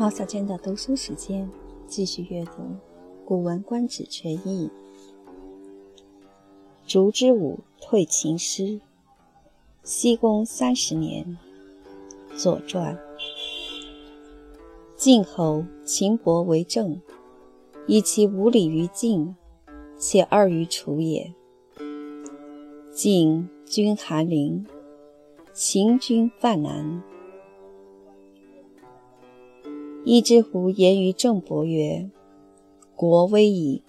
毛小娟的读书时间，继续阅读《古文观止全译》。烛之武退秦师，西宫三十年。《左传》。晋侯秦伯为政，以其无礼于晋，且二于楚也。晋军韩陵，秦军犯南。一之乎言于郑伯曰：“国危矣，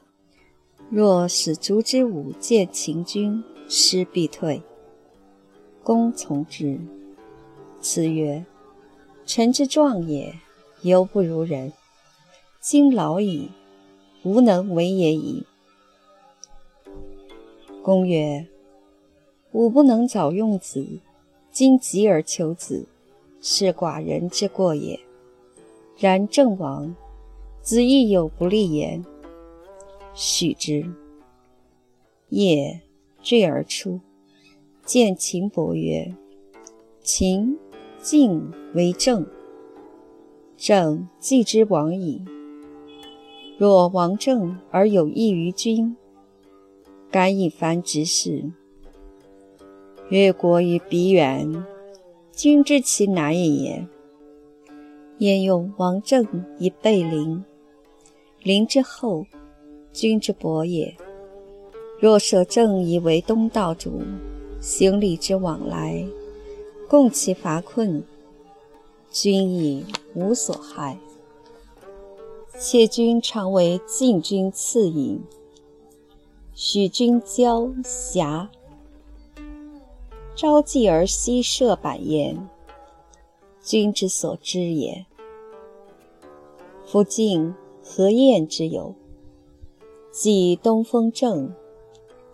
若使烛之武见秦军，师必退。”公从之。辞曰：“臣之壮也，犹不如人。今老矣，无能为也已。”公曰：“吾不能早用子，今急而求子，是寡人之过也。然郑王，子亦有不利言。许之。夜坠而出，见秦伯曰：‘秦。’”晋为政，政既之亡矣。若亡政而有益于君，敢以凡执事。越国于彼远，君知其难也。焉用王政以备邻？邻之后，君之薄也。若舍政以为东道主，行礼之往来。共其乏困，君亦无所害。且君常为晋军次尹，许君交瑕，朝祭而夕设板焉，君之所知也。夫晋何晏之有？既东风正，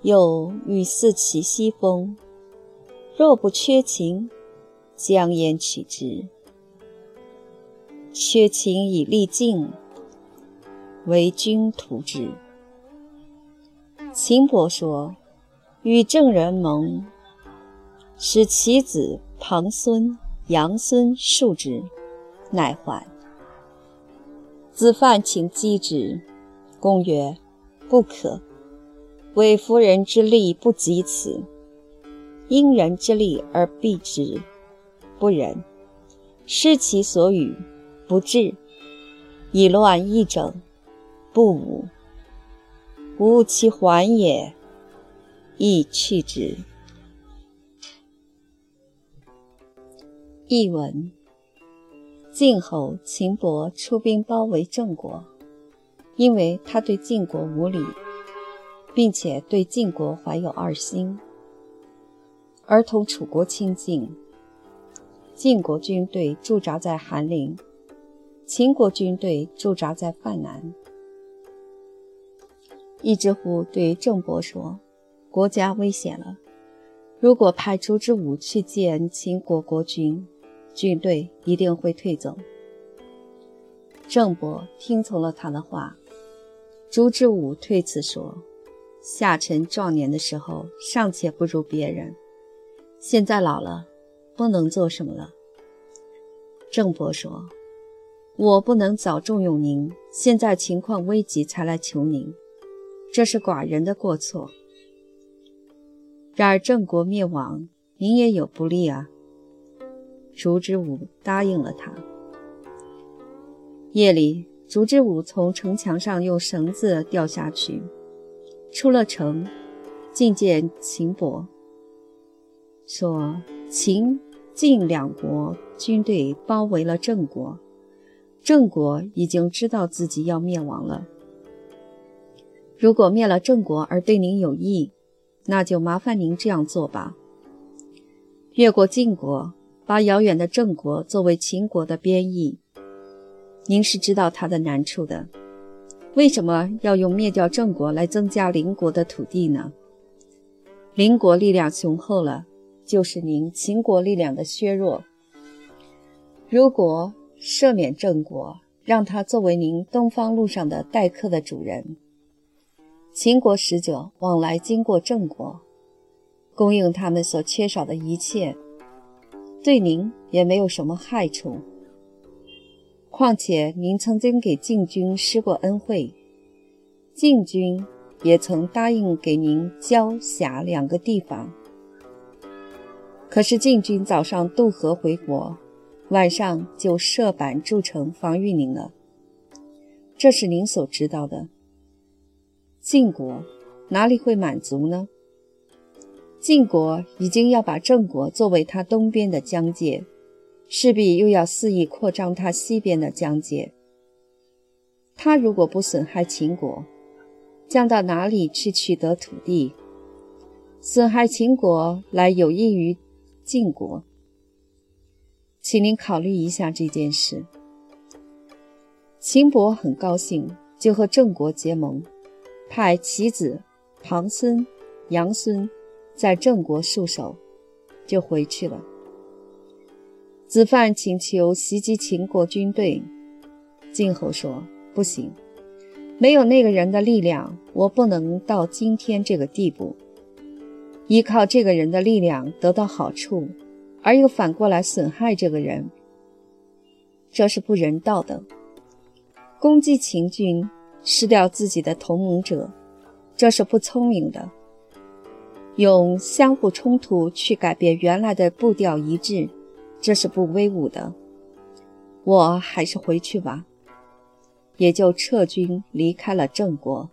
又欲四其西风。若不缺秦，将焉取之？缺秦以利晋，为君图之。秦伯说：“与郑人盟，使其子庞孙、杨孙庶之，乃还。子犯请击之，公曰：‘不可。为夫人之力不及此，因人之力而避之。’”不仁，失其所与，不治，以乱易整，不武。吾其还也，亦去之。译文：晋侯秦伯出兵包围郑国，因为他对晋国无礼，并且对晋国怀有二心，而同楚国亲近。晋国军队驻扎在韩陵，秦国军队驻扎在范南。一之乎对郑伯说：“国家危险了，如果派烛之武去见秦国国君，军队一定会退走。”郑伯听从了他的话。朱之武对此说：“下臣壮年的时候尚且不如别人，现在老了。”不能做什么了。郑伯说：“我不能早重用您，现在情况危急才来求您，这是寡人的过错。然而郑国灭亡，您也有不利啊。”烛之武答应了他。夜里，烛之武从城墙上用绳子掉下去，出了城，觐见秦伯，说：“秦。”晋两国军队包围了郑国，郑国已经知道自己要灭亡了。如果灭了郑国而对您有益，那就麻烦您这样做吧：越过晋国，把遥远的郑国作为秦国的边邑。您是知道他的难处的，为什么要用灭掉郑国来增加邻国的土地呢？邻国力量雄厚了。就是您秦国力量的削弱。如果赦免郑国，让他作为您东方路上的待客的主人，秦国使者往来经过郑国，供应他们所缺少的一切，对您也没有什么害处。况且您曾经给晋军施过恩惠，晋军也曾答应给您交辖两个地方。可是晋军早上渡河回国，晚上就设板筑城防御您了。这是您所知道的。晋国哪里会满足呢？晋国已经要把郑国作为他东边的疆界。势必又要肆意扩张他西边的疆界。他如果不损害秦国，将到哪里去取得土地？损害秦国来有益于晋国，请您考虑一下这件事。秦伯很高兴，就和郑国结盟，派其子庞孙、杨孙在郑国戍守，就回去了。子范请求袭击秦国军队，晋侯说：“不行，没有那个人的力量，我不能到今天这个地步。依靠这个人的力量得到好处，而又反过来损害这个人，这是不人道的。攻击秦军，失掉自己的同盟者，这是不聪明的。用相互冲突去改变原来的步调一致。”这是不威武的，我还是回去吧。也就撤军离开了郑国。